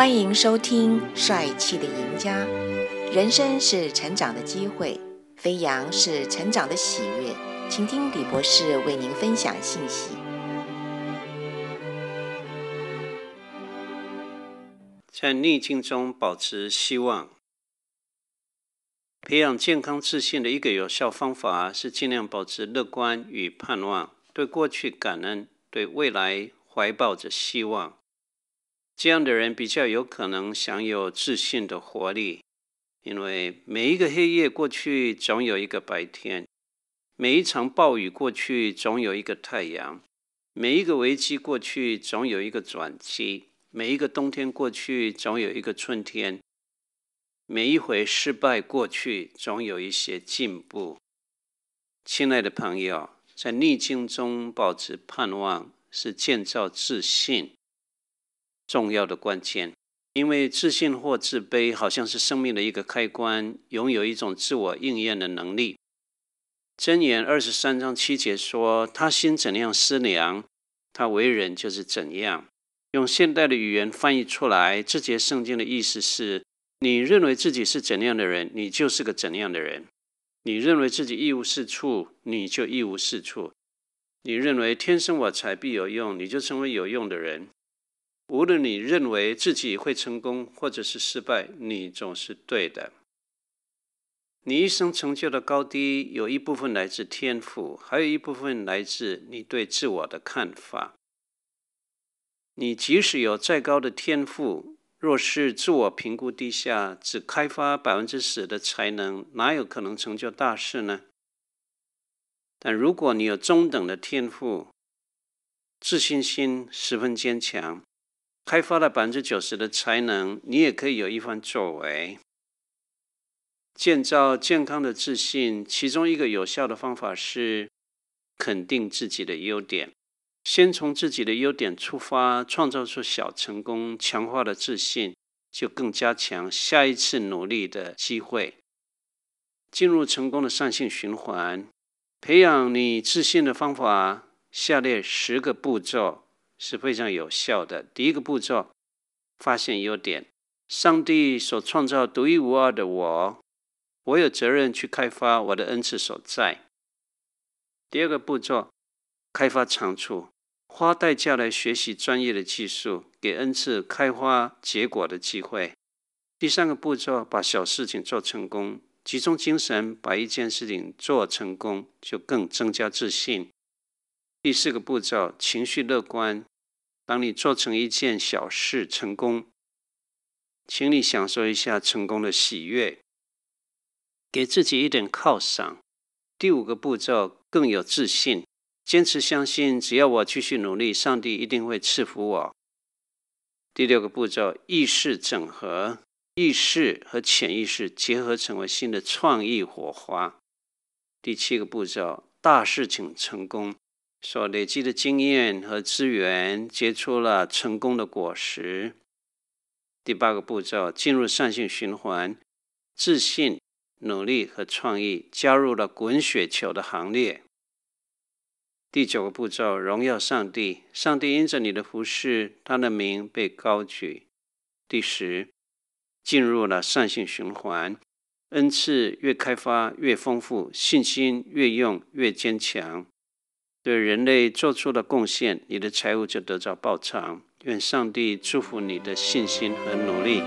欢迎收听《帅气的赢家》。人生是成长的机会，飞扬是成长的喜悦。请听李博士为您分享信息。在逆境中保持希望，培养健康自信的一个有效方法是尽量保持乐观与盼望，对过去感恩，对未来怀抱着希望。这样的人比较有可能享有自信的活力，因为每一个黑夜过去，总有一个白天；每一场暴雨过去，总有一个太阳；每一个危机过去，总有一个转机；每一个冬天过去，总有一个春天；每一回失败过去，总有一些进步。亲爱的朋友，在逆境中保持盼望，是建造自信重要的关键，因为自信或自卑好像是生命的一个开关，拥有一种自我应验的能力。箴言二十三章七节说：“他心怎样思量，他为人就是怎样。”用现代的语言翻译出来，这节圣经的意思是：你认为自己是怎样的人，你就是个怎样的人；你认为自己一无是处，你就一无是处；你认为天生我材必有用，你就成为有用的人。无论你认为自己会成功或者是失败，你总是对的。你一生成就的高低，有一部分来自天赋，还有一部分来自你对自我的看法。你即使有再高的天赋，若是自我评估低下，只开发百分之十的才能，哪有可能成就大事呢？但如果你有中等的天赋，自信心十分坚强，开发了百分之九十的才能，你也可以有一番作为。建造健康的自信，其中一个有效的方法是肯定自己的优点。先从自己的优点出发，创造出小成功，强化了自信，就更加强下一次努力的机会，进入成功的善性循环。培养你自信的方法，下列十个步骤。是非常有效的。第一个步骤，发现优点。上帝所创造独一无二的我，我有责任去开发我的恩赐所在。第二个步骤，开发长处，花代价来学习专业的技术，给恩赐开花结果的机会。第三个步骤，把小事情做成功，集中精神把一件事情做成功，就更增加自信。第四个步骤，情绪乐观。当你做成一件小事成功，请你享受一下成功的喜悦，给自己一点犒赏。第五个步骤更有自信，坚持相信，只要我继续努力，上帝一定会赐福我。第六个步骤意识整合，意识和潜意识结合成为新的创意火花。第七个步骤大事情成功。所累积的经验和资源结出了成功的果实。第八个步骤，进入善性循环，自信、努力和创意加入了滚雪球的行列。第九个步骤，荣耀上帝，上帝因着你的服事，他的名被高举。第十，进入了善性循环，恩赐越开发越丰富，信心越用越坚强。对人类做出了贡献，你的财物就得到报偿。愿上帝祝福你的信心和努力。